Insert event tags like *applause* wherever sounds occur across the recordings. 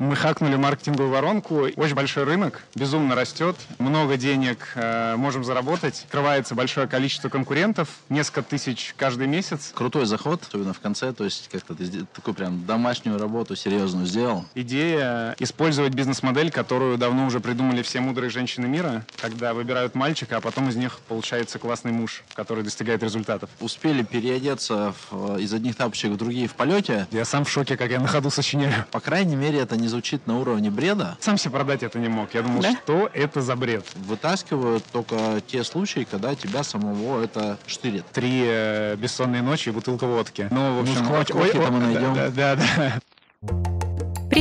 Мы хакнули маркетинговую воронку. Очень большой рынок, безумно растет. Много денег э, можем заработать. Открывается большое количество конкурентов. Несколько тысяч каждый месяц. Крутой заход, особенно в конце. То есть как-то ты такую прям домашнюю работу серьезную сделал. Идея использовать бизнес-модель, которую давно уже придумали все мудрые женщины мира, когда выбирают мальчика, а потом из них получается классный муж, который достигает результатов. Успели переодеться в, из одних тапочек в другие в полете. Я сам в шоке, как я на ходу сочиняю. По крайней мере, это не не звучит на уровне бреда. Сам себе продать это не мог. Я думал, да? что это за бред. Вытаскивают только те случаи, когда тебя самого это штырит. Три э, бессонные ночи и бутылка водки. Ну, в общем, ну, ой, ой, мы найдем. Да, да, да.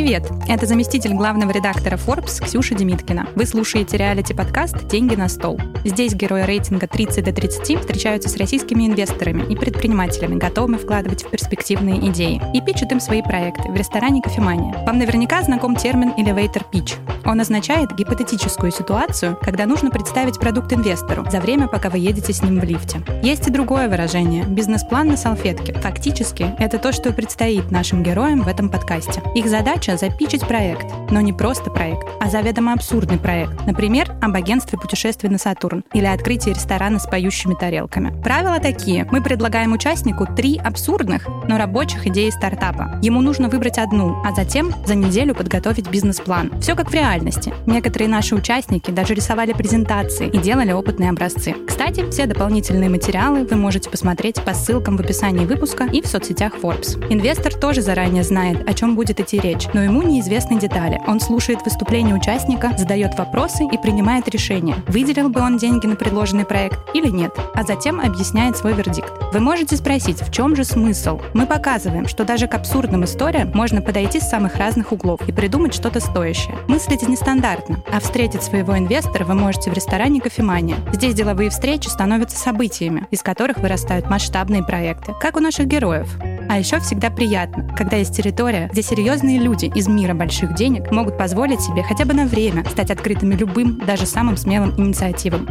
Привет! Это заместитель главного редактора Forbes Ксюша Демиткина. Вы слушаете реалити-подкаст «Деньги на стол». Здесь герои рейтинга 30 до 30 встречаются с российскими инвесторами и предпринимателями, готовыми вкладывать в перспективные идеи, и пичут им свои проекты в ресторане «Кофемания». Вам наверняка знаком термин elevator pitch. Он означает гипотетическую ситуацию, когда нужно представить продукт инвестору за время, пока вы едете с ним в лифте. Есть и другое выражение – бизнес-план на салфетке. Фактически, это то, что предстоит нашим героям в этом подкасте. Их задача задача запичить проект, но не просто проект, а заведомо абсурдный проект. Например, об агентстве путешествий на Сатурн или открытии ресторана с поющими тарелками. Правила такие. Мы предлагаем участнику три абсурдных, но рабочих идеи стартапа. Ему нужно выбрать одну, а затем за неделю подготовить бизнес-план. Все как в реальности. Некоторые наши участники даже рисовали презентации и делали опытные образцы. Кстати, все дополнительные материалы вы можете посмотреть по ссылкам в описании выпуска и в соцсетях Forbes. Инвестор тоже заранее знает, о чем будет идти речь, но ему неизвестны детали. Он слушает выступление участника, задает вопросы и принимает решение, выделил бы он деньги на предложенный проект или нет, а затем объясняет свой вердикт. Вы можете спросить, в чем же смысл? Мы показываем, что даже к абсурдным историям можно подойти с самых разных углов и придумать что-то стоящее. Мыслите нестандартно, а встретить своего инвестора вы можете в ресторане «Кофемания». Здесь деловые встречи становятся событиями, из которых вырастают масштабные проекты, как у наших героев. А еще всегда приятно, когда есть территория, где серьезные люди из мира больших денег могут позволить себе хотя бы на время стать открытыми любым, даже самым смелым инициативам.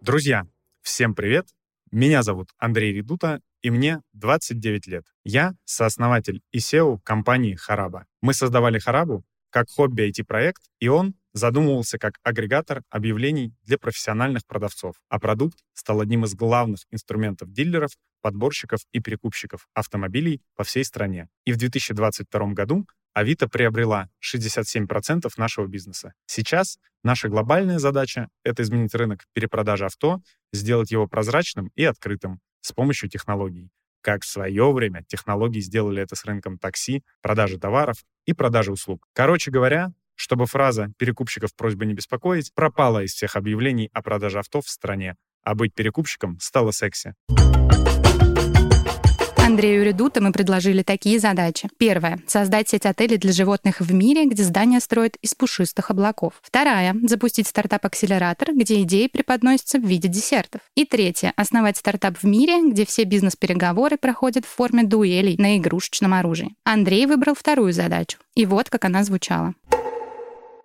Друзья, всем привет! Меня зовут Андрей Редута, и мне 29 лет. Я сооснователь и SEO компании Хараба. Мы создавали Харабу как хобби IT-проект, и он задумывался как агрегатор объявлений для профессиональных продавцов, а продукт стал одним из главных инструментов дилеров, подборщиков и перекупщиков автомобилей по всей стране. И в 2022 году Авито приобрела 67% нашего бизнеса. Сейчас наша глобальная задача — это изменить рынок перепродажи авто, сделать его прозрачным и открытым с помощью технологий. Как в свое время технологии сделали это с рынком такси, продажи товаров и продажи услуг. Короче говоря, чтобы фраза «перекупщиков просьба не беспокоить» пропала из всех объявлений о продаже авто в стране, а быть перекупщиком стало секси. Андрею Редута мы предложили такие задачи. Первая — создать сеть отелей для животных в мире, где здания строят из пушистых облаков. Вторая — запустить стартап-акселератор, где идеи преподносятся в виде десертов. И третья — основать стартап в мире, где все бизнес-переговоры проходят в форме дуэлей на игрушечном оружии. Андрей выбрал вторую задачу. И вот как она звучала.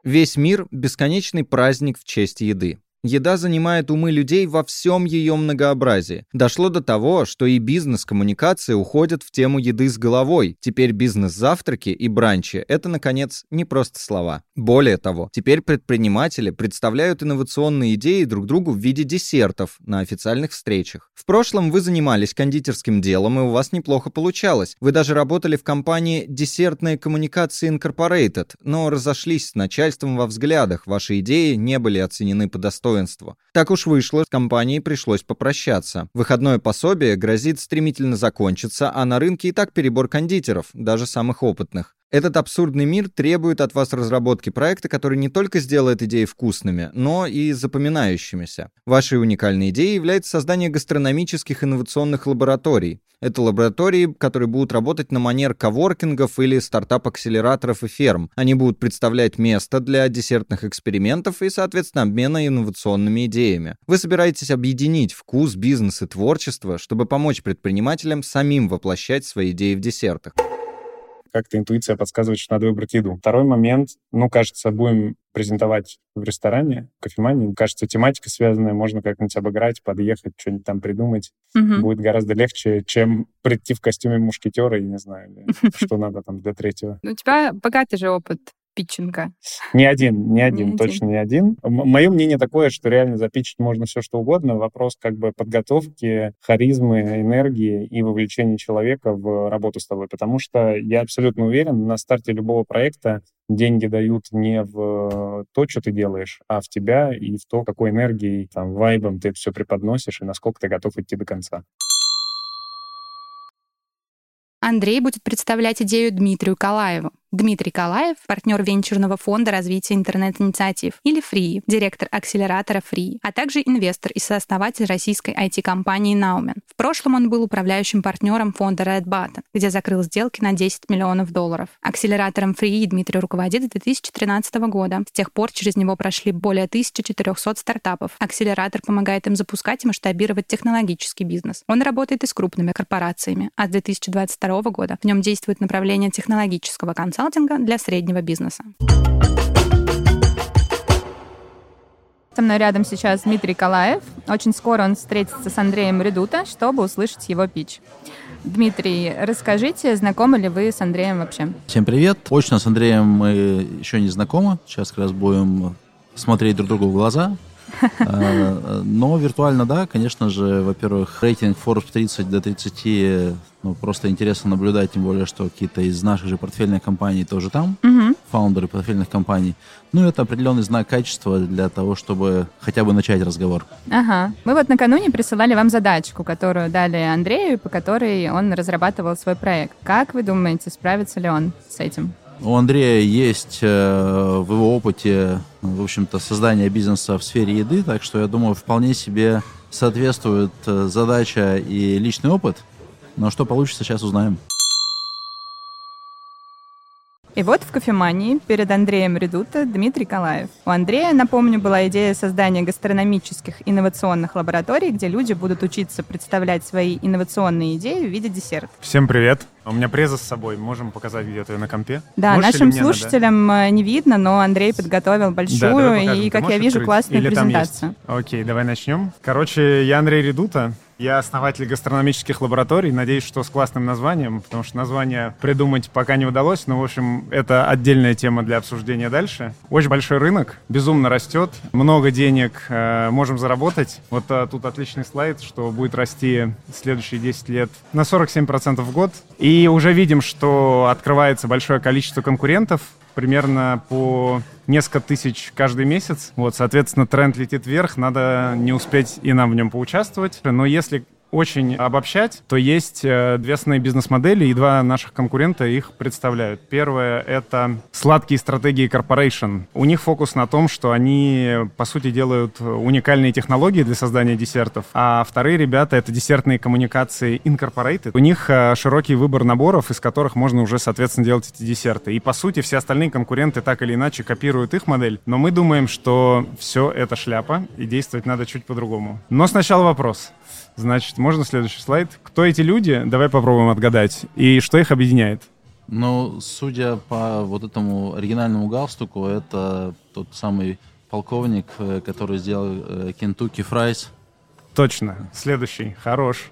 Весь мир — бесконечный праздник в честь еды. Еда занимает умы людей во всем ее многообразии. Дошло до того, что и бизнес-коммуникации уходят в тему еды с головой. Теперь бизнес-завтраки и бранчи — это, наконец, не просто слова. Более того, теперь предприниматели представляют инновационные идеи друг другу в виде десертов на официальных встречах. В прошлом вы занимались кондитерским делом, и у вас неплохо получалось. Вы даже работали в компании «Десертные коммуникации Incorporated», но разошлись с начальством во взглядах, ваши идеи не были оценены по достоинству достоинству. Так уж вышло, с компанией пришлось попрощаться. Выходное пособие грозит стремительно закончиться, а на рынке и так перебор кондитеров, даже самых опытных. Этот абсурдный мир требует от вас разработки проекта, который не только сделает идеи вкусными, но и запоминающимися. Вашей уникальной идеей является создание гастрономических инновационных лабораторий. Это лаборатории, которые будут работать на манер коворкингов или стартап-акселераторов и ферм. Они будут представлять место для десертных экспериментов и, соответственно, обмена инновационными идеями. Вы собираетесь объединить вкус, бизнес и творчество, чтобы помочь предпринимателям самим воплощать свои идеи в десертах. Как-то интуиция подсказывает, что надо выбрать еду. Второй момент, ну, кажется, будем презентовать в ресторане, в кофемании. Кажется, тематика связанная, можно как-нибудь обыграть, подъехать, что-нибудь там придумать. Мгм. Будет гораздо легче, чем прийти в костюме мушкетера, и не знаю, *laughs* что надо там для третьего. У тебя богатый же опыт питчинга. Не один, не один, один. точно не один. Мое мнение такое, что реально запичить можно все, что угодно. Вопрос как бы подготовки, харизмы, энергии и вовлечения человека в работу с тобой. Потому что я абсолютно уверен, на старте любого проекта деньги дают не в то, что ты делаешь, а в тебя и в то, какой энергией, там, вайбом ты все преподносишь и насколько ты готов идти до конца. Андрей будет представлять идею Дмитрию Калаеву. Дмитрий Калаев — партнер венчурного фонда развития интернет-инициатив или Free, директор акселератора Free, а также инвестор и сооснователь российской IT-компании Naumen. В прошлом он был управляющим партнером фонда Red Button, где закрыл сделки на 10 миллионов долларов. Акселератором Free Дмитрий руководит с 2013 года. С тех пор через него прошли более 1400 стартапов. Акселератор помогает им запускать и масштабировать технологический бизнес. Он работает и с крупными корпорациями, а с 2022 года в нем действует направление технологического консалтинга для среднего бизнеса. Со мной рядом сейчас Дмитрий Калаев. Очень скоро он встретится с Андреем Редута, чтобы услышать его пич. Дмитрий, расскажите, знакомы ли вы с Андреем вообще? Всем привет. Очно с Андреем мы еще не знакомы. Сейчас как раз будем смотреть друг другу в глаза. Э, Но виртуально, да, конечно же, во-первых, рейтинг Forbes 30 до 30, ну, просто интересно наблюдать, тем более, что какие-то из наших же портфельных компаний тоже там, Угу. фаундеры портфельных компаний. Ну, это определенный знак качества для того, чтобы хотя бы начать разговор. Ага. Мы вот накануне присылали вам задачку, которую дали Андрею, по которой он разрабатывал свой проект. Как вы думаете, справится ли он с этим? У Андрея есть э, в его опыте, в общем-то, создание бизнеса в сфере еды, так что я думаю, вполне себе соответствует э, задача и личный опыт. Но что получится, сейчас узнаем. И вот в кофемании перед Андреем Редута Дмитрий Калаев. У Андрея, напомню, была идея создания гастрономических инновационных лабораторий, где люди будут учиться представлять свои инновационные идеи в виде десерта. Всем привет. У меня преза с собой. Можем показать где-то ее на компе? Да, Можешь нашим мне надо? слушателям э, не видно, но Андрей подготовил Да, большую покажем. и, как я вижу, открыть? классную Или презентацию. Окей, давай начнем. Короче, я Андрей Редута. Я основатель гастрономических лабораторий. Надеюсь, что с классным названием, потому что название придумать пока не удалось. Но, в общем, это отдельная тема для обсуждения дальше. Очень большой рынок, безумно растет. Много денег э, можем заработать. Вот э, тут отличный слайд, что будет расти следующие 10 лет на 47% в год. И уже видим, что открывается большое количество конкурентов примерно по несколько тысяч каждый месяц. Вот, соответственно, тренд летит вверх, надо не успеть и нам в нем поучаствовать. Но если очень обобщать, то есть э, две основные бизнес-модели, и два наших конкурента их представляют. Первое — это сладкие стратегии corporation. У них фокус на том, что они, по сути, делают уникальные технологии для создания десертов, а вторые ребята — это десертные коммуникации incorporated. У них э, широкий выбор наборов, из которых можно уже, соответственно, делать эти десерты. И, по сути, все остальные конкуренты так или иначе копируют их модель, но мы думаем, что все это шляпа, и действовать надо чуть по-другому. Но сначала вопрос. Значит, можно следующий слайд? Кто эти люди? Давай попробуем отгадать. И что их объединяет? Ну, судя по вот этому оригинальному галстуку, это тот самый полковник, э, который сделал э, Kentucky Fries. Точно. Следующий. Хорош.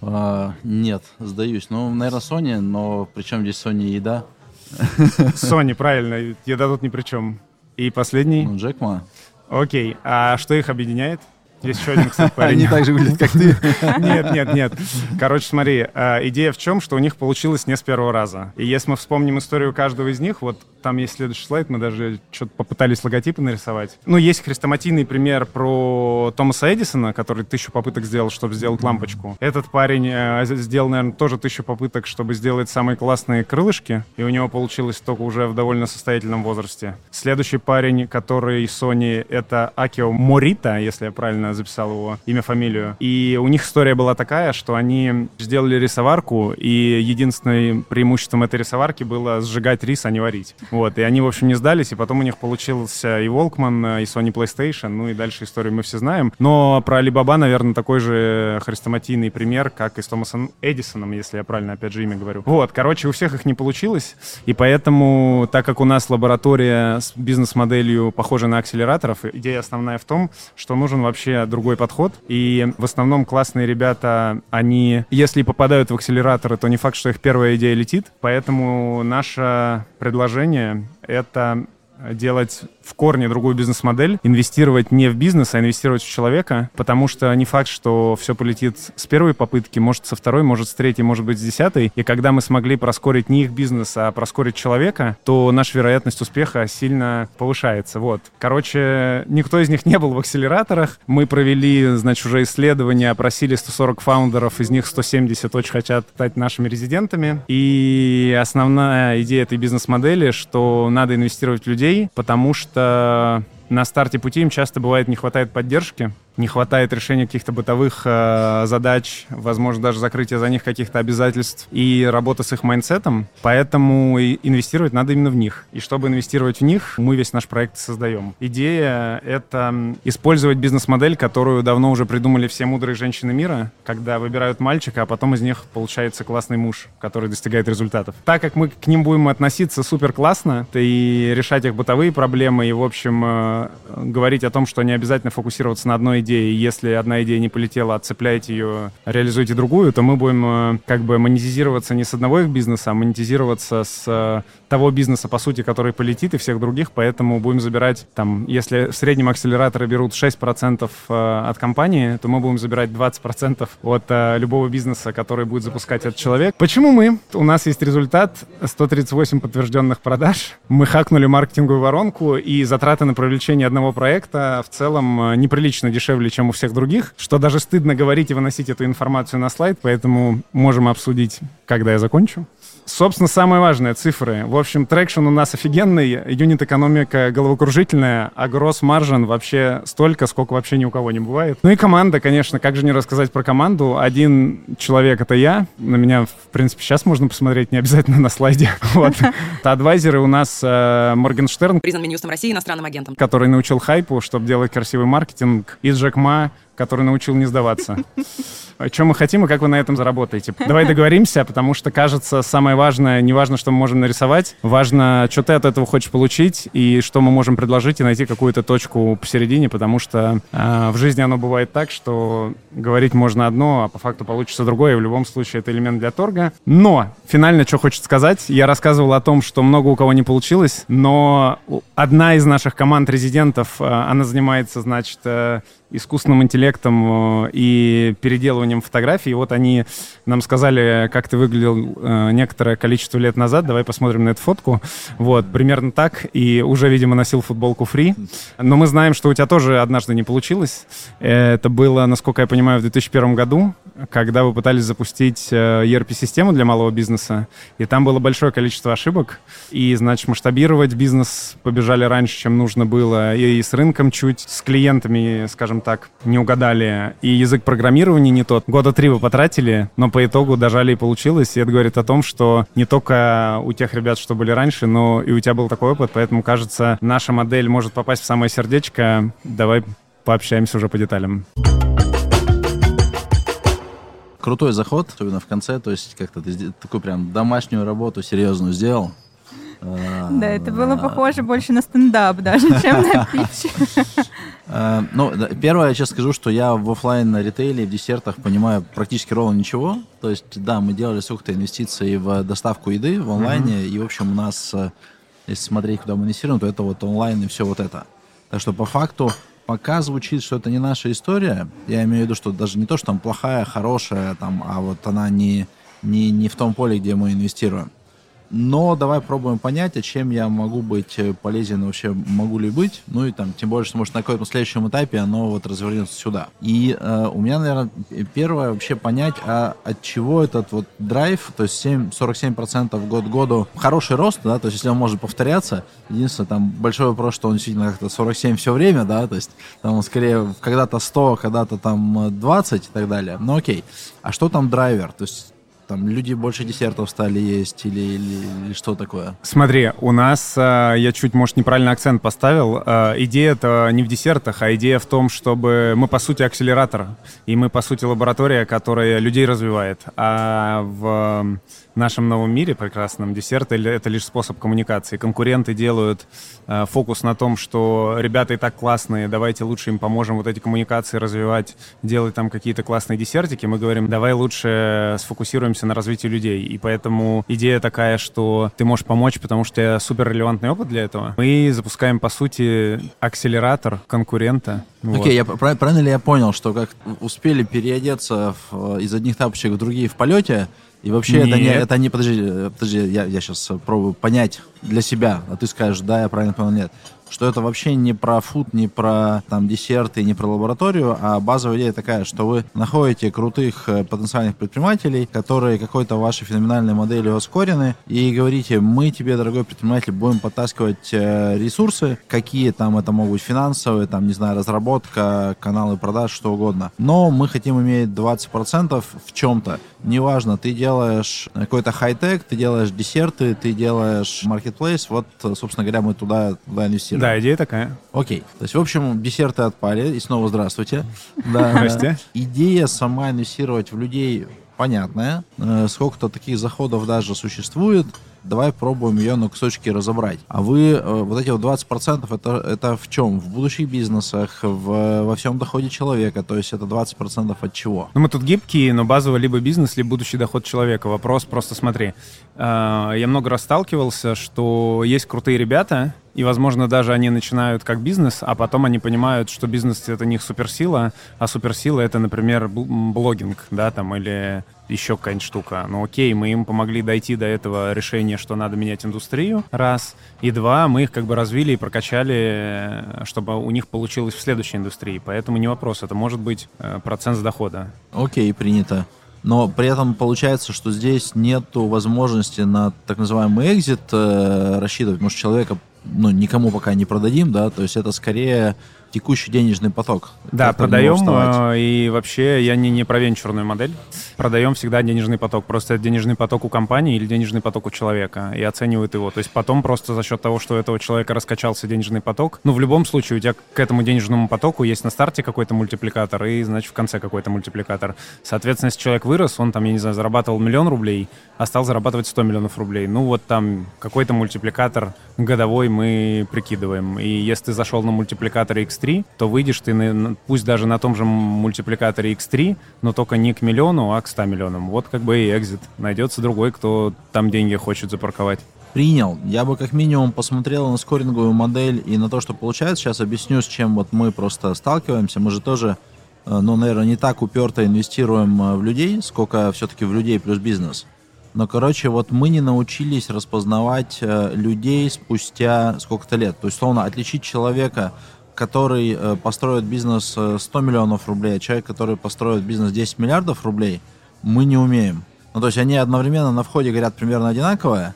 А, нет, сдаюсь. Ну, наверное, Sony, но причем здесь Sony и еда? *laughs* Sony, правильно. Еда тут ни при чем. И последний. Ну, Джек Ма. Окей. А что их объединяет? Есть еще один, кстати, парень. Они так же выглядят, как ты. *laughs* Нет, нет, нет. Короче, смотри, э, идея в чем, что у них получилось не с первого раза. И если мы вспомним историю каждого из них, вот там есть следующий слайд, мы даже что-то попытались логотипы нарисовать. Ну, есть хрестоматийный пример про Томаса Эдисона, который тысячу попыток сделал, чтобы сделать лампочку. Этот парень э, сделал, наверное, тоже тысячу попыток, чтобы сделать самые классные крылышки, и у него получилось только уже в довольно состоятельном возрасте. Следующий парень, который Sony, это Акио Морита, если я правильно записал его имя, фамилию. И у них история была такая, что они сделали рисоварку, и единственным преимуществом этой рисоварки было сжигать рис, а не варить. Вот, и они, в общем, не сдались, и потом у них получился и Walkman, и Sony PlayStation, ну и дальше историю мы все знаем. Но про Alibaba, наверное, такой же хрестоматийный пример, как и с Томасом Эдисоном, если я правильно, опять же, имя говорю. Вот, короче, у всех их не получилось, и поэтому, так как у нас лаборатория с бизнес-моделью похожа на акселераторов, идея основная в том, что нужен вообще другой подход, и в основном классные ребята, они, если попадают в акселераторы, то не факт, что их первая идея летит, поэтому наше предложение — это делать в корне другую бизнес-модель, инвестировать не в бизнес, а инвестировать в человека, потому что не факт, что все полетит с первой попытки, может, со второй, может, с третьей, может быть, с десятой. И когда мы смогли проскорить не их бизнес, а проскорить человека, то наша вероятность успеха сильно повышается. Вот. Короче, никто из них не был в акселераторах. Мы провели, значит, уже исследования, опросили 140 фаундеров, из них 170 очень хотят стать нашими резидентами. И основная идея этой бизнес-модели, что надо инвестировать в людей, потому что что на старте пути им часто бывает не хватает поддержки, не хватает решения каких-то бытовых э, задач, возможно, даже закрытия за них каких-то обязательств и работа с их mindset ом. Поэтому инвестировать надо именно в них. И чтобы инвестировать в них, мы весь наш проект создаем. Идея — это использовать бизнес-модель, которую давно уже придумали все мудрые женщины мира, когда выбирают мальчика, а потом из них получается классный муж, который достигает результатов. Так как мы к ним будем относиться супер классно, и решать их бытовые проблемы, и, в общем, э, говорить о том, что не обязательно фокусироваться на одной идеи, если одна идея не полетела, отцепляйте ее, реализуйте другую, то мы будем э, как бы монетизироваться не с одного их бизнеса, а монетизироваться с э, того бизнеса, по сути, который полетит, и всех других, поэтому будем забирать, там, если в среднем акселераторы берут 6% э, от компании, то мы будем забирать 20% от любого бизнеса, который будет запускать этот человек. Почему мы? У нас есть результат, 138 подтвержденных продаж, мы хакнули маркетинговую воронку, и затраты на привлечение одного проекта в целом неприлично дешевле дешевле, чем у всех других, что даже стыдно говорить и выносить эту информацию на слайд, поэтому можем обсудить, когда я закончу. Собственно, самые важные цифры. В общем, traction у нас офигенный, юнит-экономика головокружительная, а gross margin вообще столько, сколько вообще ни у кого не бывает. Ну и команда, конечно, как же не рассказать про команду. Один человек — это я. На меня, в принципе, сейчас можно посмотреть, не обязательно на слайде. *laughs* Вот. *laughs* Advisor ы у нас э, Моргенштерн. Признан Минюстом России иностранным агентом. Который научил хайпу, чтобы делать красивый маркетинг. И Джек Ма, который научил не сдаваться. *laughs* Что мы хотим и как вы на этом заработаете. Давай договоримся, потому что, кажется, самое важное, не важно, что мы можем нарисовать, важно, что ты от этого хочешь получить и что мы можем предложить и найти какую-то точку посередине, потому что э, в жизни оно бывает так, что говорить можно одно, а по факту получится другое, и в любом случае это элемент для торга. Но финально, что хочет сказать, я рассказывал о том, что много у кого не получилось, но одна из наших команд резидентов, э, она занимается, значит, э, искусственным интеллектом э, и переделыванием фотографий. И вот они нам сказали, как ты выглядел э, некоторое количество лет назад. Давай посмотрим на эту фотку. Вот, примерно так. И уже, видимо, носил футболку фри. Но мы знаем, что у тебя тоже однажды не получилось. Это было, насколько я понимаю, в 2001 году, когда вы пытались запустить э, ERP-систему для малого бизнеса. И там было большое количество ошибок. И, значит, масштабировать бизнес побежали раньше, чем нужно было. И с рынком чуть, с клиентами, скажем, так, не угадали, и язык программирования не тот. Года три вы потратили, но по итогу дожали и получилось. И это говорит о том, что не только у тех ребят, что были раньше, но и у тебя был такой опыт, поэтому, кажется, наша модель может попасть в самое сердечко. Давай пообщаемся уже по деталям крутой заход, особенно в конце, то есть как-то ты такую прям домашнюю работу серьезную сделал. Да, это было похоже больше на стендап даже, *laughs* чем на питч. Э, ну, первое, я сейчас скажу, что я в офлайн ритейле, в десертах понимаю практически ровно ничего. То есть, да, мы делали сколько-то инвестиций в доставку еды в онлайне, и, в общем, у нас, э, если смотреть, куда мы инвестируем, то это вот онлайн и все вот это. Так что, по факту, пока звучит, что это не наша история, я имею в виду, что даже не то, что там плохая, хорошая, там, а вот она не, не, не в том поле, где мы инвестируем но давай пробуем понять, а чем я могу быть э, полезен, вообще могу ли быть. Ну и там, тем более, что может на каком-то следующем этапе оно вот развернется сюда. И э, у меня, наверное, первое вообще понять, а от чего этот вот драйв, то есть 7, 47% год году, хороший рост, да, то есть если он может повторяться, единственное, там большой вопрос, что он действительно как-то 47 все время, да, то есть там он скорее когда-то 100, когда-то там 20 и так далее. Ну окей. А что там драйвер? То есть там люди больше десертов стали есть или, или, или что такое? Смотри, у нас, э, я чуть, может, неправильный акцент поставил, э, идея это не в десертах, а идея в том, чтобы мы, по сути, акселератор, и мы, по сути, лаборатория, которая людей развивает, а в нашем новом мире прекрасном десерт — это лишь способ коммуникации. Конкуренты делают э, фокус на том, что ребята и так классные, давайте лучше им поможем вот эти коммуникации развивать, делать там какие-то классные десертики. Мы говорим, давай лучше сфокусируемся на развитии людей. И поэтому идея такая, что ты можешь помочь, потому что у тебя супер релевантный опыт для этого. Мы запускаем, по сути, акселератор конкурента. Окей, вот. правильно ли я понял, что как успели переодеться в, из одних тапочек в другие в полете, и вообще Нет. это не, это не, подожди, подожди, я, я сейчас пробую понять для себя, а ты скажешь, да, я правильно понял, нет что это вообще не про фуд, не про там десерты, не про лабораторию, а базовая идея такая, что вы находите крутых э, потенциальных предпринимателей, которые какой-то вашей феноменальной моделью оскорены, и говорите, мы тебе, дорогой предприниматель, будем подтаскивать э, ресурсы, какие там это могут быть финансовые, там, не знаю, разработка, каналы продаж, что угодно. Но мы хотим иметь 20% в чем-то. Неважно, ты делаешь какой-то хай-тек, ты делаешь десерты, ты делаешь маркетплейс, вот, собственно говоря, мы туда, туда инвестируем десерт. Да, идея такая. Окей. То есть, в общем, десерты отпали. И снова здравствуйте. *laughs* Да. Здрасте. Идея сама инвестировать в людей понятная. Э, сколько-то таких заходов даже существует давай пробуем ее на кусочки разобрать. А вы, э, вот эти вот 20% это, это в чем? В будущих бизнесах, в, во всем доходе человека, то есть это 20% от чего? Ну, мы тут гибкие, но базово либо бизнес, либо будущий доход человека. Вопрос просто смотри. Э, я много раз сталкивался, что есть крутые ребята, и, возможно, даже они начинают как бизнес, а потом они понимают, что бизнес — это не их суперсила, а суперсила — это, например, блогинг, да, там, или еще какая-нибудь штука. Ну окей, мы им помогли дойти до этого решения, что надо менять индустрию, раз. И два, мы их как бы развили и прокачали, чтобы у них получилось в следующей индустрии. Поэтому не вопрос, это может быть э, процент с дохода. Окей, принято. Но при этом получается, что здесь нет возможности на так называемый экзит э, рассчитывать, что человека ну, никому пока не продадим, да, то есть это скорее текущий денежный поток. Да, продаем, э, и вообще я не, не про венчурную модель. Продаем всегда денежный поток. Просто это денежный поток у компании или денежный поток у человека, и оценивают его. То есть потом просто за счет того, что у этого человека раскачался денежный поток, ну, в любом случае у тебя к этому денежному потоку есть на старте какой-то мультипликатор и, значит, в конце какой-то мультипликатор. Соответственно, если человек вырос, он там, я не знаю, зарабатывал миллион рублей, а стал зарабатывать 100 миллионов рублей. Ну, вот там какой-то мультипликатор годовой мы прикидываем. И если ты зашел на мультипликатор X3, X3, то выйдешь ты, на, пусть даже на том же мультипликаторе X3, но только не к миллиону, а к 100 миллионам. Вот как бы и экзит. Найдется другой, кто там деньги хочет запарковать принял. Я бы как минимум посмотрел на скоринговую модель и на то, что получается. Сейчас объясню, с чем вот мы просто сталкиваемся. Мы же тоже, э, ну, наверное, не так уперто инвестируем э, в людей, сколько все-таки в людей плюс бизнес. Но, короче, вот мы не научились распознавать э, людей спустя сколько-то лет. То есть, словно отличить человека который э, построит бизнес 100 э, миллионов рублей, а человек, который построит бизнес 10 миллиардов рублей, мы не умеем. Ну, то есть они одновременно на входе говорят примерно одинаковое,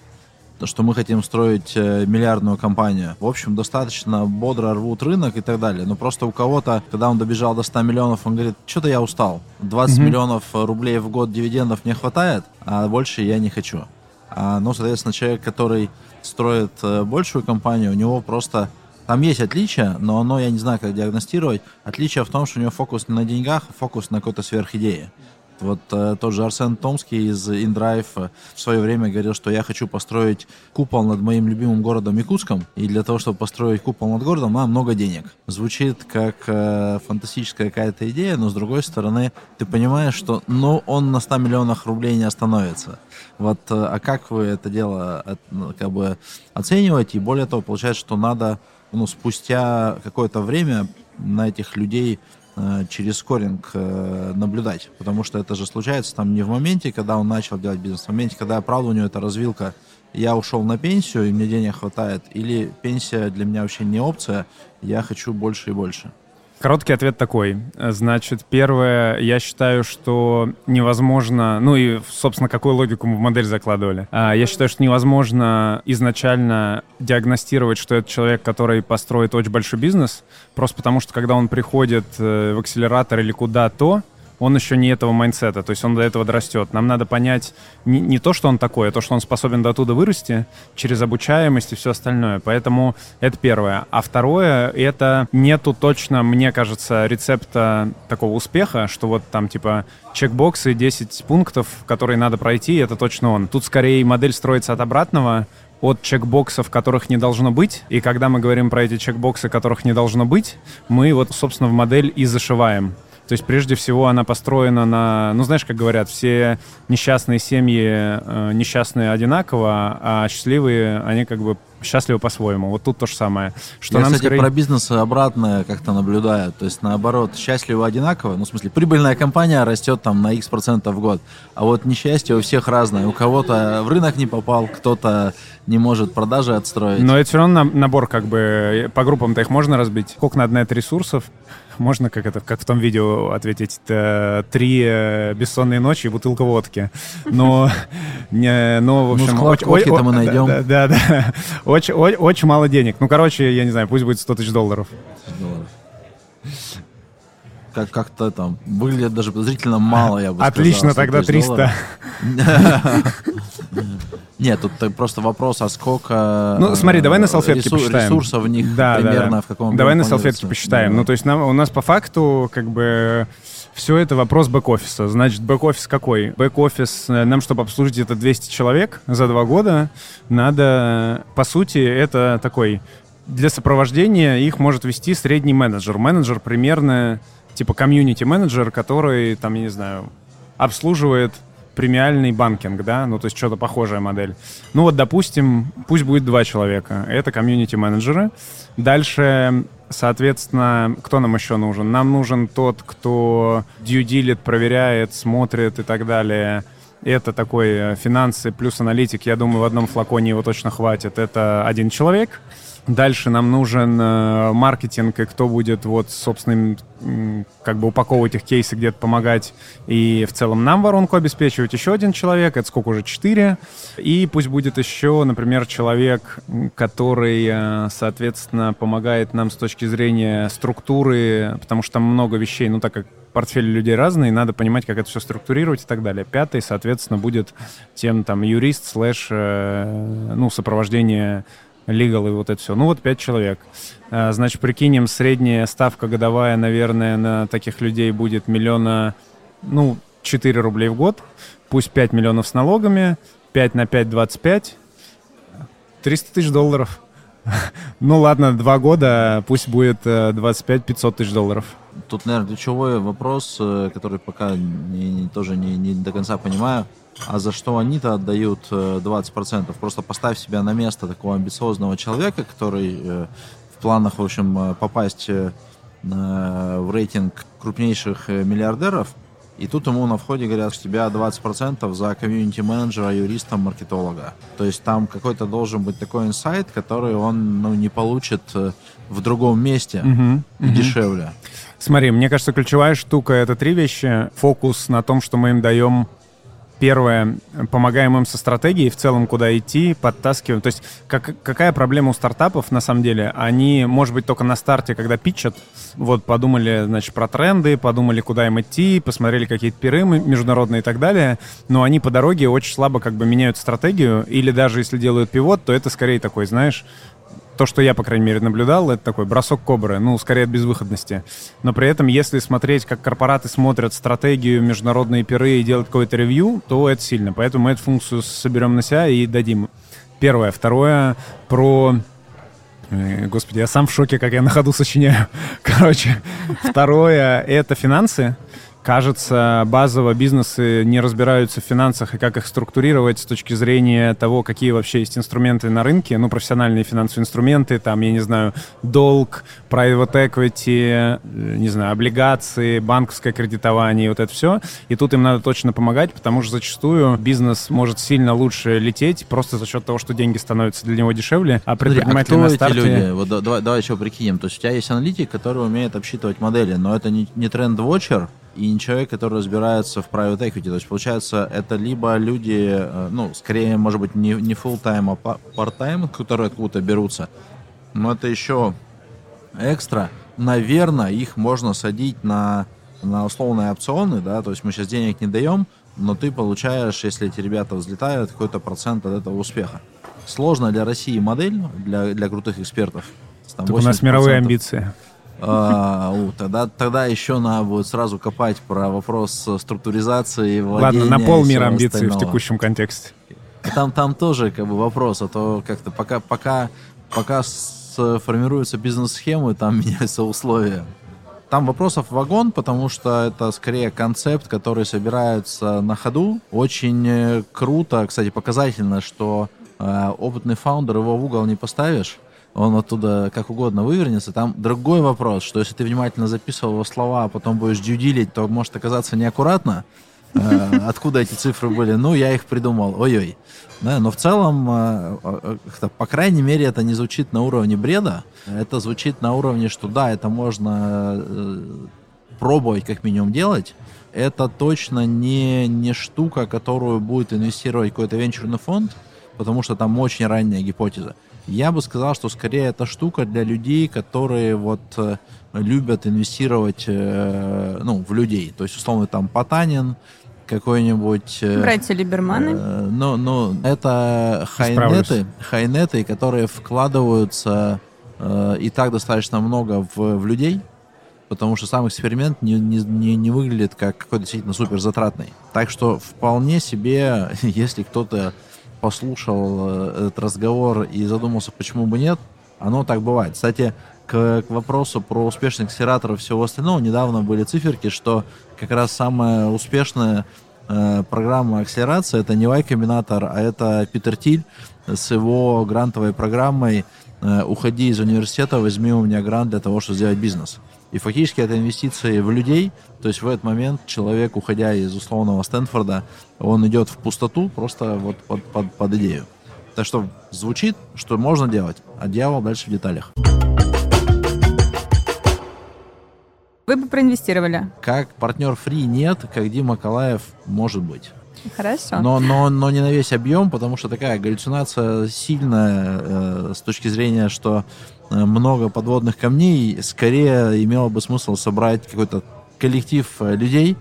что мы хотим строить э, миллиардную компанию. В общем, достаточно бодро рвут рынок и так далее. Но просто у кого-то, когда он добежал до 100 миллионов, он говорит, что-то я устал. 20 mm-hmm. миллионов рублей в год дивидендов не хватает, а больше я не хочу. А, ну, соответственно, человек, который строит большую компанию, у него просто там есть отличия, но оно, я не знаю, как диагностировать. Отличие в том, что у него фокус не на деньгах, а фокус на какой-то сверхидее. Вот э, тот же Арсен Томский из InDrive в свое время говорил, что я хочу построить купол над моим любимым городом Якутском, и для того, чтобы построить купол над городом, надо много денег. Звучит как э, фантастическая какая-то идея, но с другой стороны, ты понимаешь, что ну, он на 100 миллионах рублей не остановится. Вот, э, а как вы это дело э, ну, как бы оцениваете? И более того, получается, что надо ну, спустя какое-то время на этих людей э, через скоринг э, наблюдать, потому что это же случается там не в моменте, когда он начал делать бизнес, в моменте, когда, правда, у него эта развилка я ушел на пенсию, и мне денег хватает, или пенсия для меня вообще не опция, я хочу больше и больше. Короткий ответ такой. Значит, первое, я считаю, что невозможно, ну и, собственно, какую логику мы в модель закладывали. А, я считаю, что невозможно изначально диагностировать, что это человек, который построит очень большой бизнес, просто потому что, когда он приходит э, в акселератор или куда-то, он еще не этого майнсета, то есть он до этого дорастет. Нам надо понять не, не то, что он такой, а то, что он способен до туда вырасти через обучаемость и все остальное. Поэтому это первое. А второе, это нету точно, мне кажется, рецепта такого успеха, что вот там типа чекбоксы, 10 пунктов, которые надо пройти, это точно он. Тут скорее модель строится от обратного, от чекбоксов, которых не должно быть. И когда мы говорим про эти чекбоксы, которых не должно быть, мы вот, собственно, в модель и зашиваем. То есть прежде всего она построена на, ну знаешь, как говорят, все несчастные семьи э, несчастные одинаково, а счастливые, они как бы счастливы по-своему. Вот тут то же самое. Что Я, нам кстати, скорее... про бизнес обратно как-то наблюдаю. То есть, наоборот, счастливы одинаково. Ну, в смысле, прибыльная компания растет там на X процентов в год. А вот несчастье у всех разное. У кого-то в рынок не попал, кто-то не может продажи отстроить. Но это все равно набор как бы... По группам-то их можно разбить. Сколько надо на это ресурсов? Можно, как это, как в том видео ответить, три э, бессонные ночи и бутылка водки. Но, *laughs* не, но в общем... Ну, очень, очень, мы найдем. Да, да, да. *laughs* Очень, очень, очень мало денег. Ну, короче, я не знаю, пусть будет 100 тысяч долларов. Как, как-то там выглядит даже подозрительно мало, я бы Отлично, сказал. Тогда 300. *laughs* Нет, тут просто вопрос, а сколько... Ну, смотри, давай на салфетке посчитаем. Ресурсов в них да, примерно да, да. в каком Давай на салфетке посчитаем. Да. Ну, то есть нам, у нас по факту как бы все это вопрос бэк-офиса. Значит, бэк-офис какой? Бэк-офис, э, нам, чтобы обслужить это 200 человек за два года, надо, по сути, это такой... Для сопровождения их может вести средний менеджер. Менеджер примерно типа community-менеджер, который, там, я не знаю, обслуживает премиальный банкинг, да, ну, то есть что-то похожая модель. Ну, вот, допустим, пусть будет два человека. Это community-менеджеры. Дальше, соответственно, кто нам еще нужен? Нам нужен тот, кто дьюдилит, проверяет, смотрит и так далее. Это такой э, финансы плюс аналитик. Я думаю, в одном флаконе его точно хватит. Это один человек. Дальше нам нужен э, маркетинг, и кто будет вот собственным как бы упаковывать их кейсы, где-то помогать, и в целом нам воронку обеспечивать. Еще один человек, это сколько уже, четыре, и пусть будет еще, например, человек, который, э, соответственно, помогает нам с точки зрения структуры, потому что там много вещей, ну так как портфели людей разные, надо понимать, как это все структурировать и так далее. Пятый, соответственно, будет тем там юрист слэш, э, ну, сопровождение legal и вот это все. Ну вот пять человек. А, значит, прикинем, средняя ставка годовая, наверное, на таких людей будет миллиона, ну, 4 рублей в год. Пусть 5 миллионов с налогами, 5 на 5 — 25. 300 тысяч долларов. *laughs* Ну ладно, два года, пусть будет 25-500 э, тысяч долларов. Тут, наверное, ключевой вопрос, э, который пока не, не, тоже не, не до конца понимаю. А за что они-то отдают 20%? Э, Просто поставь себя на место такого амбициозного человека, который в планах, в общем, попасть в рейтинг крупнейших миллиардеров, и тут ему на входе говорят, что тебя 20% за комьюнити-менеджера, юриста, маркетолога. То есть там какой-то должен быть такой инсайт, который он ну, не получит э, в другом месте угу, угу. дешевле. Смотри, мне кажется, ключевая штука — это три вещи. Фокус на том, что мы им даем Первое, помогаем им со стратегией в целом, куда идти, подтаскиваем. То есть как, какая проблема у стартапов на самом деле? Они, может быть, только на старте, когда питчат, вот подумали, значит, про тренды, подумали, куда им идти, посмотрели какие-то пиры международные и так далее, но они по дороге очень слабо как бы меняют стратегию, или даже если делают пивот, то это скорее такой, знаешь, то, что я, по крайней мере, наблюдал, это такой бросок кобры, ну, скорее от безвыходности. Но при этом, если смотреть, как корпораты смотрят стратегию, международные пиры и делать какое-то ревью, то это сильно. Поэтому мы эту функцию соберем на себя и дадим. Первое. Второе, про э, Господи, я сам в шоке, как я на ходу сочиняю. *laughs* Короче, второе — это финансы. Кажется, базово бизнесы не разбираются в финансах и как их структурировать с точки зрения того, какие вообще есть инструменты на рынке, ну, профессиональные финансовые инструменты, там, я не знаю, долг, private equity, э, не знаю, облигации, банковское кредитование, вот это все. И тут им надо точно помогать, потому что зачастую бизнес может сильно лучше лететь просто за счет того, что деньги становятся для него дешевле, а предприниматели Смотри, а на старте... Люди? Вот давай, давай еще прикинем. То есть у тебя есть аналитик, который умеет обсчитывать модели, но это не, не тренд-вотчер, и не человек, который разбирается в private equity. То есть, получается, это либо люди, э, ну, скорее, может быть, не, не full-time, а part-time, которые откуда-то берутся. Но это еще экстра. Наверное, их можно садить на, на условные опционы, да, то есть мы сейчас денег не даем, но ты получаешь, если эти ребята взлетают, какой-то процент от этого успеха. Сложно для России модель, для, для крутых экспертов. Там так у нас мировые амбиции. А, тогда, тогда еще надо будет сразу копать про вопрос структуризации, Ладно, на полмира амбиций в текущем контексте. Там, там тоже как бы вопрос, а то как-то пока, пока, пока сформируются бизнес-схемы, там *laughs* меняются условия. Там вопросов вагон, потому что это скорее концепт, который собирается на ходу. Очень э, круто, кстати, показательно, что э, опытный фаундер его в угол не поставишь он оттуда как угодно вывернется. Там другой вопрос, что если ты внимательно записывал его слова, а потом будешь дюдилить, то может оказаться неаккуратно. Э, *laughs* откуда эти цифры были? Ну, я их придумал. Ой-ой. Да, но в целом, э, э, по крайней мере, это не звучит на уровне бреда. Это звучит на уровне, что да, это можно пробовать как минимум делать. Это точно не, не штука, которую будет инвестировать какой-то венчурный фонд, потому что там очень ранняя гипотеза. Я бы сказал, что скорее эта штука для людей, которые вот э, любят инвестировать э, ну, в людей. То есть, условно, там Потанин, какой-нибудь... Э, Братья Либерманы. Э, ну, ну, это хайнеты, хайнеты, которые вкладываются э, и так достаточно много в, в людей, потому что сам эксперимент не, не, не, не выглядит как какой-то действительно супер затратный. Так что вполне себе, *laughs* если кто-то послушал э, этот разговор и задумался, почему бы нет, оно так бывает. Кстати, к, к вопросу про успешных акселераторов и всего остального, недавно были циферки, что как раз самая успешная э, программа акселерации это не Y Combinator, а это Питер Тиль с его грантовой программой э, «Уходи из университета, возьми у меня грант для того, чтобы сделать бизнес». И фактически это инвестиции в людей, то есть в этот момент человек, уходя из условного Стэнфорда, он идет в пустоту просто вот под, под, под идею. Так что звучит, что можно делать, а дьявол дальше в деталях. Вы бы проинвестировали? Как партнер фри нет, как Дима Калаев может быть. Хорошо. Но, но, но не на весь объем, потому что такая галлюцинация сильная э, с точки зрения, что много подводных камней, скорее имело бы смысл собрать какой-то коллектив э, людей,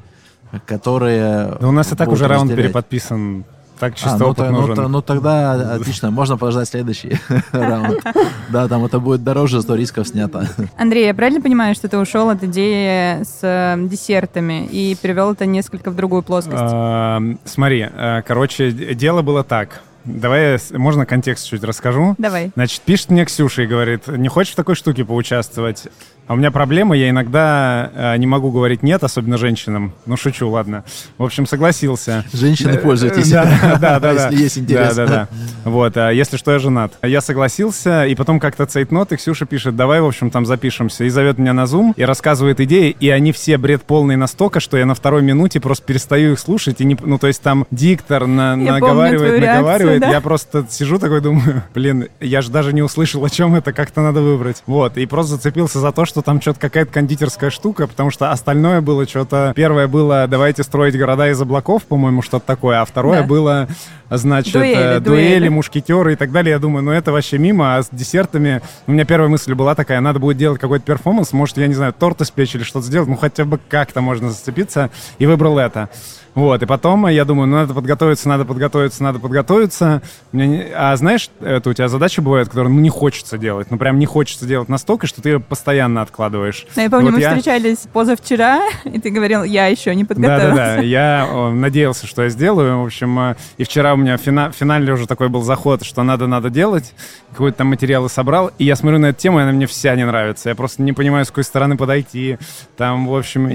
которые... Но у нас и так уже раунд переподписан. Так чисто а, ну, опыт ну, нужен. Ну, ну тогда отлично, можно подождать следующий *laughs* раунд. Да, там это будет дороже, сто рисков снято. Андрей, я правильно понимаю, что ты ушел от идеи с э, десертами и перевел это несколько в другую плоскость? Смотри, короче, дело было так. Давай, можно контекст чуть расскажу? Давай. Значит, пишет мне Ксюша и говорит, не хочешь в такой штуке поучаствовать? А у меня проблема, я иногда э, не могу говорить нет, особенно женщинам. Ну, шучу, ладно. В общем, согласился. Женщины, э, пользуйтесь. Да, да, да. *laughs* Если есть интерес. Да, да, да. Вот, а если что, я женат. Я согласился, и потом как-то цейтнот, и Ксюша пишет, давай, в общем, там запишемся. И зовет меня на Zoom, и рассказывает идеи, и они все бред полный настолько, что я на второй минуте просто перестаю их слушать. И не, ну, то есть там диктор на, наговаривает, наговаривает. Да? Я просто сижу такой, думаю, блин, я же даже не услышал, о чем это, как-то надо выбрать. Вот, и просто зацепился за то, что что там что-то какая-то кондитерская штука, потому что остальное было что-то... Первое было «давайте строить города из облаков», по-моему, что-то такое, а второе да. было, значит, дуэли, э, дуэли, дуэли, мушкетеры и так далее. Я думаю, ну это вообще мимо, а с десертами... У меня первая мысль была такая, надо будет делать какой-то перформанс, может, я не знаю, торт испечь или что-то сделать, ну хотя бы как-то можно зацепиться, и выбрал это. Вот, и потом я думаю, ну, надо подготовиться, надо подготовиться, надо подготовиться. Не... А знаешь, это у тебя задача бывает, которую ну, не хочется делать, ну, прям не хочется делать настолько, что ты ее постоянно откладываешь. Ну, я помню, вот мы я... встречались позавчера, *laughs* и ты говорил, я еще не подготовился. Да-да-да, я надеялся, что я сделаю, в общем, э, и вчера у меня фина... финальный уже такой был заход, что надо-надо делать, какой-то там материалы собрал, и я смотрю на эту тему, и она мне вся не нравится, я просто не понимаю, с какой стороны подойти, там, в общем,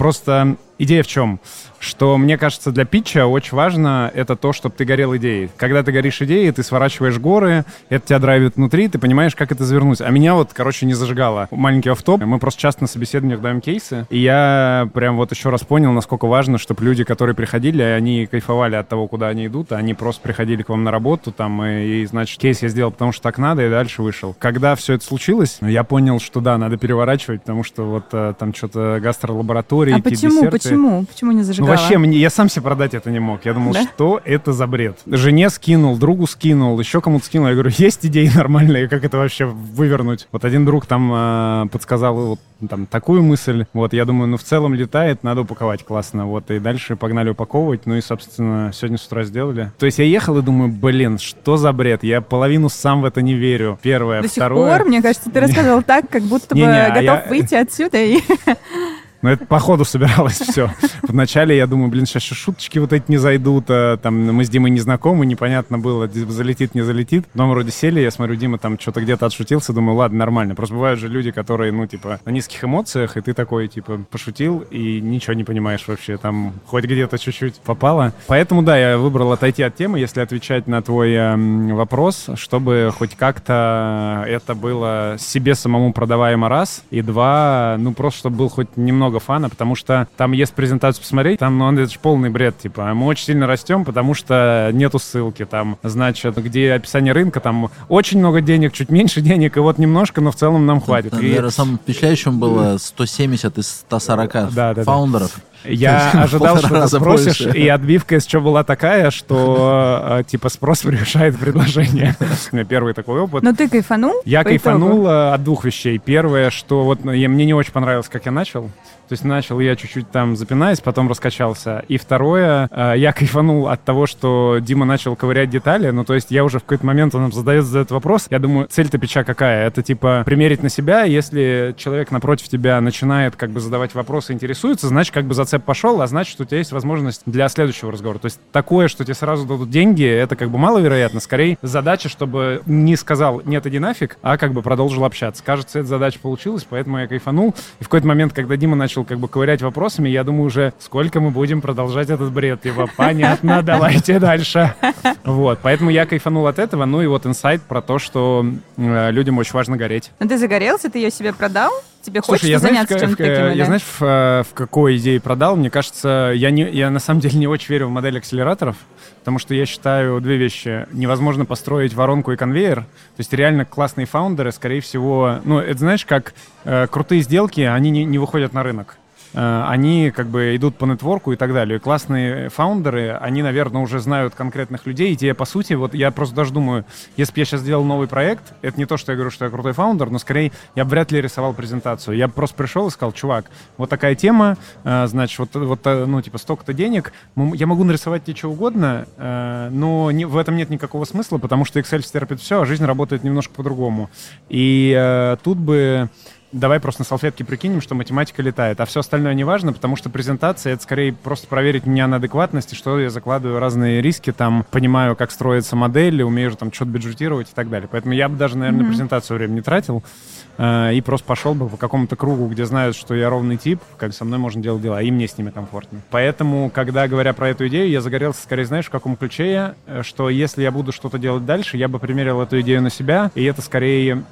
Просто идея в чем? Что, мне кажется, для питча очень важно это то, чтобы ты горел идеей. Когда ты горишь идеей, ты сворачиваешь горы, это тебя драйвит внутри, ты понимаешь, как это завернуть. А меня вот, короче, не зажигало. Маленький автоп. Мы просто часто на собеседованиях даем кейсы, и я прям вот еще раз понял, насколько важно, чтобы люди, которые приходили, они кайфовали от того, куда они идут, а они просто приходили к вам на работу, там, и, и значит, кейс я сделал, потому что так надо, и дальше вышел. Когда все это случилось, я понял, что да, надо переворачивать, потому что вот э, там что-то гастролаборатории, А почему, десерты. Почему? Почему не Ну зажигала? вообще, мне, я сам себе продать это не мог. Я думал, Да? что это за бред? Жене скинул, другу скинул, еще кому-то скинул. Я говорю, есть идеи нормальные, как это вообще вывернуть? Вот один друг там э, подсказал вот, там такую мысль. Вот, я думаю, ну в целом летает, надо упаковать классно. Вот, и дальше погнали упаковывать. Ну и, собственно, сегодня с утра сделали. То есть я ехал и думаю, блин, что за бред? Я половину сам в это не верю. Первое. До сих Второе. пор, мне кажется, ты рассказывал так, как будто бы а готов выйти отсюда и... *laughs* Ну, это по ходу собиралось все. Вначале я думаю, блин, сейчас шуточки вот эти не зайдут. а, Там мы с Димой не знакомы, непонятно было, залетит, не залетит. Потом вроде сели, я смотрю, Дима там что-то где-то отшутился, думаю, ладно, нормально. Просто бывают же люди, которые, ну, типа, на низких эмоциях, и ты такой, типа, пошутил, и ничего не понимаешь вообще, там, хоть где-то чуть-чуть попало. Поэтому, да, я выбрал отойти от темы, если отвечать на твой эм, вопрос, чтобы хоть как-то это было себе самому продаваемо раз, и два, ну, просто чтобы был хоть немного фана, потому что там есть презентацию посмотреть, там, ну, это же полный бред, типа, мы очень сильно растем, потому что нету ссылки, там, значит, где описание рынка, там очень много денег, чуть меньше *laughs* денег, и вот немножко, но в целом нам хватит. И- Наверное, самым впечатляющим было 170 из 140 Да, да, да. фаундеров. Я *laughs* В ожидал, что ты спросишь, больше. и отбивка из чего была такая, что э, типа спрос *laughs* превышает предложение. У меня первый такой опыт. Но ты кайфанул? Я кайфанул итогу? э, от двух вещей. Первое, что вот ну, я- мне не очень понравилось, как я начал. То есть начал я чуть-чуть там запинаясь, потом раскачался. И второе, э, я *laughs* кайфанул от того, что Дима начал ковырять детали. Ну, то есть я уже в какой-то момент, он нам задает, задает вопрос. Я думаю, цель-то пича какая? Это типа примерить на себя. Если человек напротив тебя начинает как бы задавать вопросы, интересуется, значит, как бы зацеп пошел, а значит, у тебя есть возможность для следующего разговора. То есть такое, что тебе сразу дадут деньги, это как бы маловероятно. Скорее, задача, чтобы не сказал «нет, иди нафиг», а как бы продолжил общаться. Кажется, эта задача получилась, поэтому я кайфанул. И в какой-то момент, когда Дима начал как бы ковырять вопросами, я думаю уже, сколько мы будем продолжать этот бред. Типа, понятно, *laughs* давайте дальше. Вот, поэтому я кайфанул от этого. Ну и вот инсайт про то, что э, людям очень важно гореть. Ну ты загорелся, ты ее себе продал? Тебе Слушай, хочется я знаешь, заняться чем-то таким? я да? знаешь, в, э, в какой идее продал? Мне кажется, я, не, я на самом деле не очень верю в модель акселераторов, потому что я считаю две вещи. Невозможно построить воронку и конвейер. То есть реально классные фаундеры, скорее всего... Ну, это знаешь, как э, крутые сделки, они не, не выходят на рынок. Э, Они как бы идут по нетворку и так далее. Классные фаундеры, они, наверное, уже знают конкретных людей. И те, по сути, вот я просто даже думаю, если бы я сейчас сделал новый проект, это не то, что я говорю, что я крутой фаундер, но скорее я бы вряд ли рисовал презентацию. Я бы просто пришел и сказал, чувак, вот такая тема, э, значит, вот, вот э, ну, типа, столько-то денег, я могу нарисовать тебе что угодно, но не- в этом нет никакого смысла, потому что Excel стерпит все, а жизнь работает немножко по-другому. И тут бы давай просто на салфетке прикинем, что математика летает, а все остальное не важно, потому что презентация — это скорее просто проверить меня на адекватность, и что я закладываю разные риски, там, понимаю, как строится модель, умею там что-то бюджетировать и так далее. Поэтому я бы даже, наверное, на презентацию время не тратил, э, и просто пошел бы по какому-то кругу, где знают, что я ровный тип, как со мной можно делать дела, и мне с ними комфортно. Поэтому, когда говоря про эту идею, я загорелся скорее, знаешь, в каком ключе я, э, что если я буду что-то делать дальше, я бы примерил эту идею на себя, и это скорее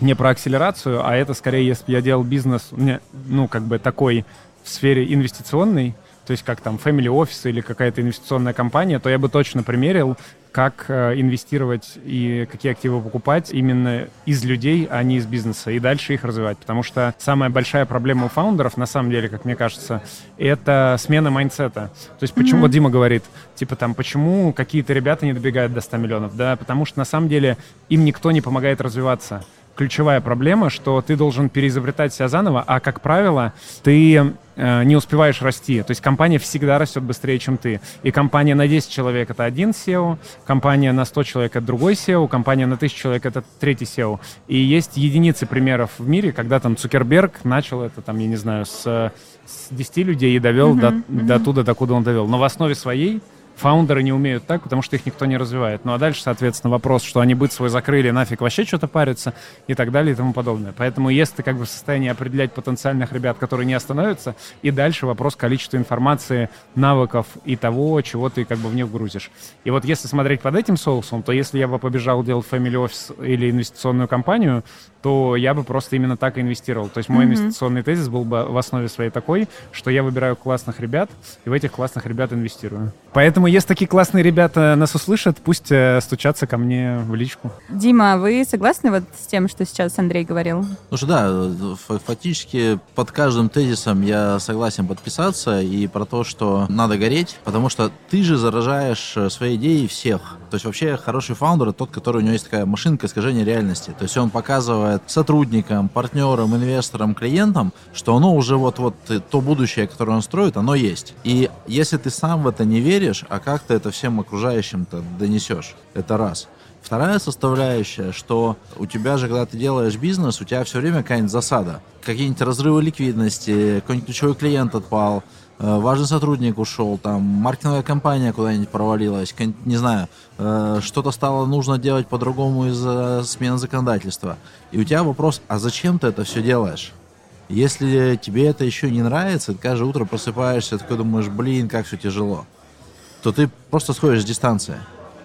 не про акселерацию, а это скорее, если бы я делал бизнес, не, ну, как бы такой в сфере инвестиционной, то есть как там family office или какая-то инвестиционная компания, то я бы точно примерил, как э, инвестировать и какие активы покупать именно из людей, а не из бизнеса, и дальше их развивать. Потому что самая большая проблема у фаундеров, на самом деле, как мне кажется, это смена mindset а. То есть почему, вот Дима говорит, типа там, почему какие-то ребята не добегают до 100 миллионов, да, потому что на самом деле им никто не помогает развиваться ключевая проблема, что ты должен переизобретать себя заново, а, как правило, ты э, не успеваешь расти. То есть компания всегда растет быстрее, чем ты. И компания на 10 человек — это один CEO, компания на 100 человек — это другой CEO, компания на 1000 человек — это третий CEO. И есть единицы примеров в мире, когда там Цукерберг начал это, там, я не знаю, с, с 10 людей и довел до, до туда, докуда он довел. Но в основе своей фаундеры не умеют так, потому что их никто не развивает. Ну а дальше, соответственно, вопрос, что они быт свой закрыли, нафиг вообще что-то парятся и так далее и тому подобное. Поэтому если ты как бы в состоянии определять потенциальных ребят, которые не остановятся, и дальше вопрос количества информации, навыков и того, чего ты как бы в них грузишь. И вот если смотреть под этим соусом, то если я бы побежал делать family office или инвестиционную компанию, то я бы просто именно так и инвестировал. То есть мой mm-hmm. инвестиционный тезис был бы в основе своей такой, что я выбираю классных ребят и в этих классных ребят инвестирую. Поэтому, если такие классные ребята нас услышат, пусть э, стучатся ко мне в личку. Дима, вы согласны вот с тем, что сейчас Андрей говорил? Слушай, да, фактически под каждым тезисом я согласен подписаться и про то, что надо гореть, потому что ты же заражаешь э, своей идеей всех. То есть вообще хороший фаундер — тот, который у него есть такая машинка искажения реальности. То есть он показывает сотрудникам, партнерам, инвесторам, клиентам, что оно уже вот-вот то будущее, которое он строит, оно есть. И если ты сам в это не веришь, а как ты это всем окружающим-то донесешь? Это раз. Вторая составляющая, что у тебя же, когда ты делаешь бизнес, у тебя все время какая-нибудь засада. Какие-нибудь разрывы ликвидности, какой-нибудь ключевой клиент отпал, Э, важный сотрудник ушел, там, маркетинговая компания куда-нибудь провалилась, не знаю, э, что-то стало нужно делать по-другому из-за смены законодательства. И у тебя вопрос, а зачем ты это все делаешь? Если тебе это еще не нравится, ты каждое утро просыпаешься, такой думаешь, блин, как все тяжело, то ты просто сходишь с дистанции.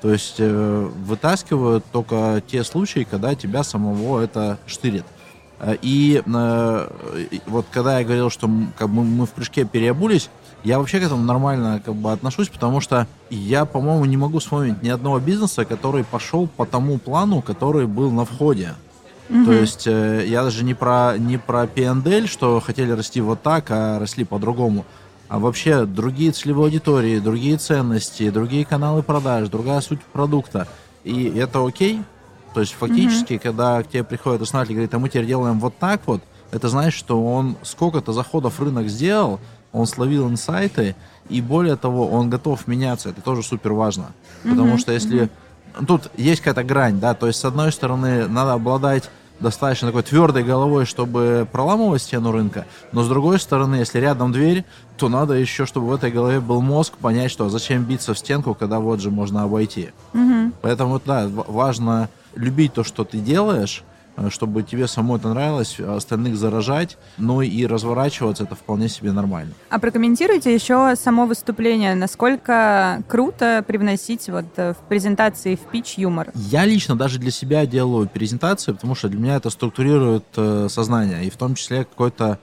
То есть э, вытаскивают только те случаи, когда тебя самого это штырит. Э, и э, вот когда я говорил, что как бы, мы в прыжке переобулись, я вообще к этому нормально как бы отношусь, потому что я, по-моему, не могу вспомнить ни одного бизнеса, который пошел по тому плану, который был на входе. Mm-hmm. То есть э, я даже не про не про PNDL, что хотели расти вот так, а росли по-другому, а вообще другие целевые аудитории, другие ценности, другие каналы продаж, другая суть продукта. И это окей, то есть фактически, mm-hmm. когда к тебе приходит основатель и говорит, а мы теперь делаем вот так вот, это значит, что он сколько-то заходов рынок сделал, он словил инсайты, и более того, он готов меняться. Это тоже супер важно. Mm-hmm. Потому что если... Mm-hmm. Тут есть какая-то грань, да, то есть с одной стороны надо обладать достаточно такой твердой головой, чтобы проламывать стену рынка, но с другой стороны, если рядом дверь, то надо еще, чтобы в этой голове был мозг, понять, что зачем биться в стенку, когда вот же можно обойти. Угу. Поэтому, да, важно любить то, что ты делаешь, э, чтобы тебе самой это нравилось, а остальных заражать, но и разворачиваться это вполне себе нормально. А прокомментируйте еще само выступление. Насколько круто привносить вот э, в презентации, в pitch юмор? Я лично даже для себя делаю презентацию, потому что для меня это структурирует э, сознание, и в том числе какой-то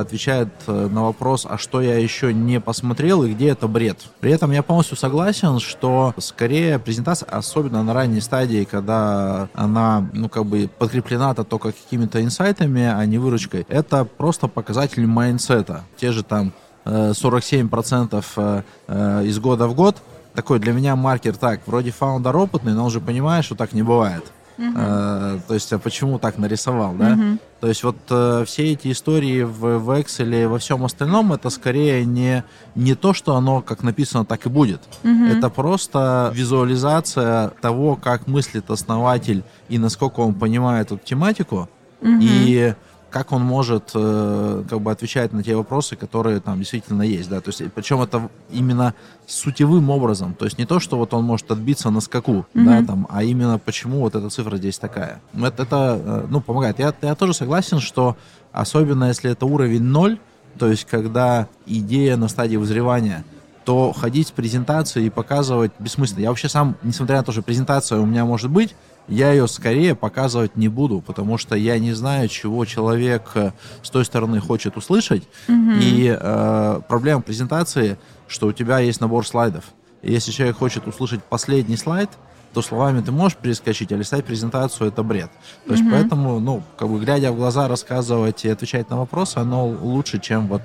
отвечает э, на вопрос, а что я еще не посмотрел и где это бред. При этом я полностью согласен, что скорее презентация, особенно на ранней стадии, когда она, ну, как бы подкреплена-то только какими-то инсайтами, а не выручкой, это просто показатель mindset а. Те же там 47% э, из года в год, такой для меня маркер так, вроде фаундер опытный, но он же понимает, что так не бывает. Uh-huh. то есть, а почему так нарисовал, да? Uh-huh. То есть вот э, все эти истории в, в Excel и во всем остальном, это скорее не, не то, что оно как написано, так и будет. Uh-huh. Это просто визуализация того, как мыслит основатель и насколько он понимает эту тематику. Uh-huh. И как он может э, как бы отвечать на те вопросы, которые там действительно есть, да, то есть причем это именно сутевым образом, то есть не то, что вот он может отбиться на скаку, mm-hmm. да, там, а именно почему вот эта цифра здесь такая. Это, это э, ну, помогает. Я, я тоже согласен, что особенно если это уровень ноль, то есть когда идея на стадии вызревания, то ходить с презентацией и показывать бессмысленно. Я вообще сам, несмотря на то, что презентация у меня может быть, я ее скорее показывать не буду, потому что я не знаю, чего человек э, с той стороны хочет услышать. Mm-hmm. И э, проблема презентации, что у тебя есть набор слайдов. И если человек хочет услышать последний слайд, то словами ты можешь перескочить, а листать презентацию это бред. То есть mm-hmm. поэтому, ну, как бы глядя в глаза, рассказывать и отвечать на вопросы, оно лучше, чем вот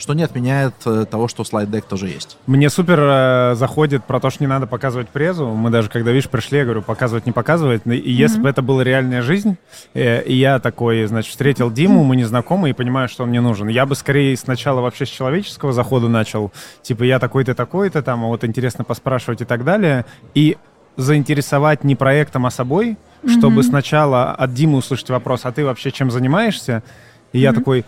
что не отменяет э, того, что слайд-дек тоже есть. Мне супер э, заходит про то, что не надо показывать презу. Мы даже, когда, видишь, пришли, я говорю, показывать, не показывать. И если mm-hmm. бы это была реальная жизнь, э, и я такой, значит, встретил Диму, мы не знакомы, и понимаю, что он мне нужен, я бы скорее сначала вообще с человеческого захода начал. Типа, я такой-то, такой-то, там, а вот интересно поспрашивать и так далее. И заинтересовать не проектом, а собой, mm-hmm. чтобы сначала от Димы услышать вопрос, а ты вообще чем занимаешься? И mm-hmm. я такой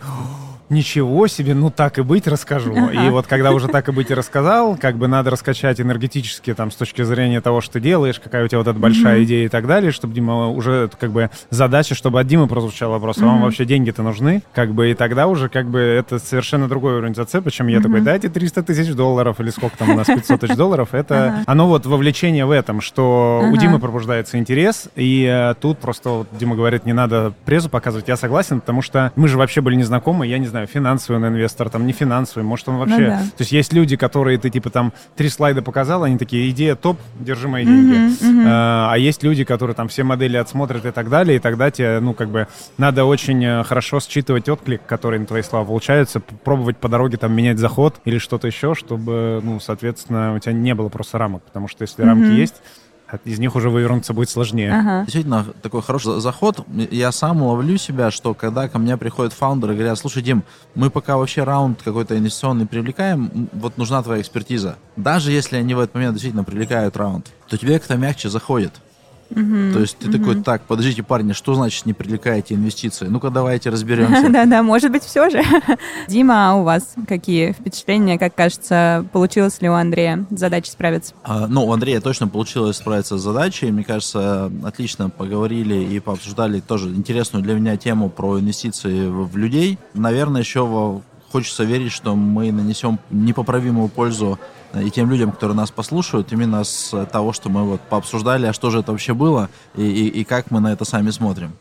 ничего себе, ну так и быть, расскажу. *laughs* И вот когда уже так и быть и рассказал, как бы надо раскачать энергетически там с точки зрения того, что ты делаешь, какая у тебя вот эта большая идея и так далее, чтобы Дима уже как бы задача, чтобы от Димы прозвучал вопрос, а вам вообще деньги-то нужны? Как бы и тогда уже как бы это совершенно другой уровень зацепа, чем я такой, дайте 300 тысяч долларов или сколько там у нас, 500 тысяч долларов. *laughs* Это оно вот вовлечение в этом, что у Димы пробуждается интерес, и э, тут просто Дима говорит, не надо презу показывать, я согласен, потому что мы же вообще были незнакомы, я не знаю, финансовый он инвестор, там не финансовый, может он вообще... Ну да. То есть есть люди, которые ты типа там три слайда показал, они такие, идея топ, держи мои деньги. А, а есть люди, которые там все модели отсмотрят и так далее, и тогда тебе, ну, как бы, надо очень э, хорошо считывать отклик, который на твои слова получается, пробовать по дороге там менять заход или что-то еще, чтобы, ну, соответственно, у тебя не было просто рамок, потому что если рамки есть, из них уже вывернуться будет сложнее. Ага. Действительно, такой хороший за- заход. Я сам ловлю себя, что когда ко мне приходят фаундеры и говорят, слушай, Дим, мы пока вообще раунд какой-то инвестиционный привлекаем, вот нужна твоя экспертиза. Даже если они в этот момент действительно привлекают раунд, то тебе как-то мягче заходит. То есть ты такой, так, подождите, парни, что значит не привлекаете инвестиции? Ну-ка давайте разберемся. *laughs* Да-да, может быть, все же. *laughs* Дима, а у вас какие впечатления, как кажется, получилось ли у Андрея с задачей справиться? А, Ну, у Андрея точно получилось справиться с задачей. Мне кажется, отлично поговорили и пообсуждали тоже интересную для меня тему про инвестиции в, людей. Наверное, еще хочется верить, что мы нанесем непоправимую пользу и тем людям, которые нас послушают, именно с того, что мы вот пообсуждали, а что же это вообще было и, и- и как мы на это сами смотрим.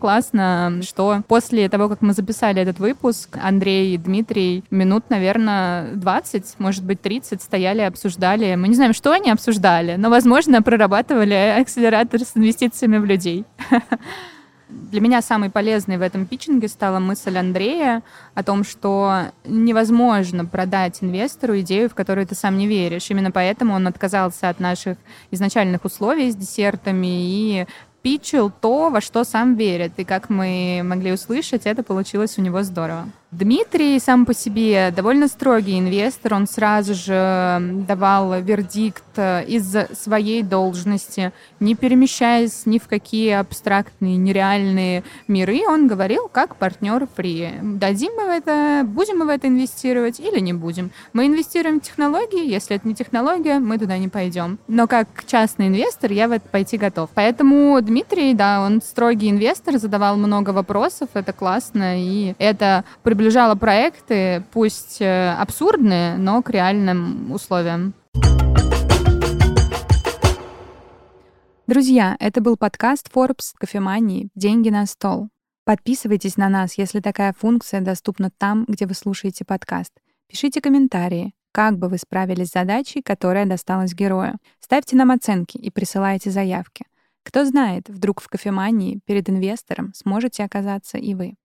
Классно, что после того, как мы записали этот выпуск, Андрей и Дмитрий минут, наверное, 20, может быть, 30 стояли, обсуждали. Мы не знаем, что они обсуждали, но, возможно, прорабатывали акселератор с инвестициями в людей. *laughs* Для меня самой полезной в этом питчинге стала мысль Андрея о том, что невозможно продать инвестору идею, в которую ты сам не веришь. Именно поэтому он отказался от наших изначальных условий с десертами и питчил то, во что сам верит. И как мы могли услышать, это получилось у него здорово. Дмитрий сам по себе довольно строгий инвестор. Он сразу же давал вердикт э, из своей должности, не перемещаясь ни в какие абстрактные, нереальные миры. Он говорил, как партнер фри. Дадим мы в это, будем мы в это инвестировать или не будем. Мы инвестируем в технологии, если это не технология, мы туда не пойдем. Но как частный инвестор я в это пойти готов. Поэтому Дмитрий, да, он строгий инвестор, задавал много вопросов, это классно, и это приближало проекты, пусть э, абсурдные, но к реальным условиям. Друзья, это был подкаст Forbes кофемании «Деньги на стол». Подписывайтесь на нас, если такая функция доступна там, где вы слушаете подкаст. Пишите комментарии, как бы вы справились с задачей, которая досталась герою. Ставьте нам оценки и присылайте заявки. Кто знает, вдруг в кофемании перед инвестором сможете оказаться и вы.